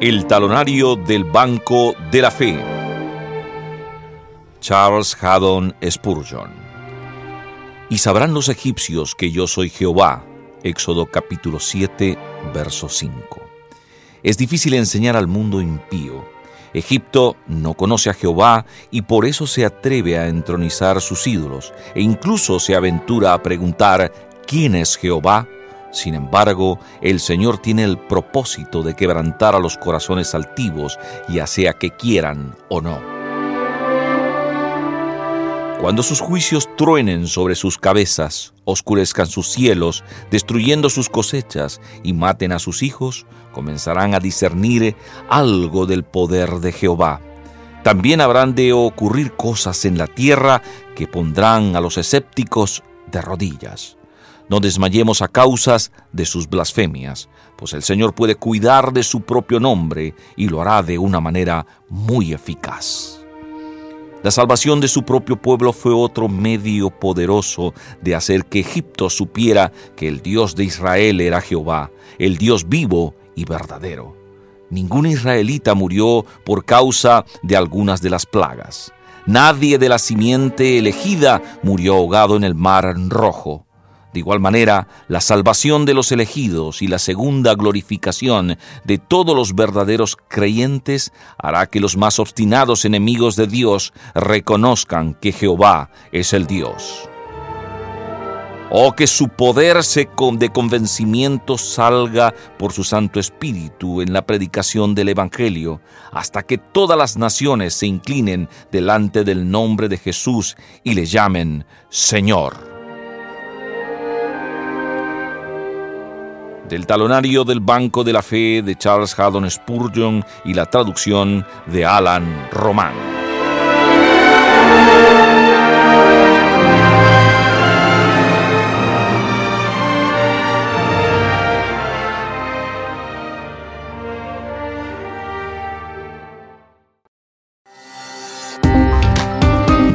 El talonario del Banco de la Fe. Charles Haddon Spurgeon. Y sabrán los egipcios que yo soy Jehová. Éxodo capítulo 7, verso 5. Es difícil enseñar al mundo impío. Egipto no conoce a Jehová y por eso se atreve a entronizar sus ídolos e incluso se aventura a preguntar ¿quién es Jehová? Sin embargo, el Señor tiene el propósito de quebrantar a los corazones altivos, ya sea que quieran o no. Cuando sus juicios truenen sobre sus cabezas, oscurezcan sus cielos, destruyendo sus cosechas y maten a sus hijos, comenzarán a discernir algo del poder de Jehová. También habrán de ocurrir cosas en la tierra que pondrán a los escépticos de rodillas. No desmayemos a causas de sus blasfemias, pues el Señor puede cuidar de su propio nombre y lo hará de una manera muy eficaz. La salvación de su propio pueblo fue otro medio poderoso de hacer que Egipto supiera que el Dios de Israel era Jehová, el Dios vivo y verdadero. Ningún israelita murió por causa de algunas de las plagas. Nadie de la simiente elegida murió ahogado en el mar rojo. De igual manera, la salvación de los elegidos y la segunda glorificación de todos los verdaderos creyentes hará que los más obstinados enemigos de Dios reconozcan que Jehová es el Dios. O que su poder de convencimiento salga por su Santo Espíritu en la predicación del Evangelio, hasta que todas las naciones se inclinen delante del nombre de Jesús y le llamen Señor. Del talonario del Banco de la Fe de Charles Haddon Spurgeon y la traducción de Alan Román.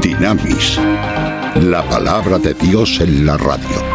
Dinamis, la palabra de Dios en la radio.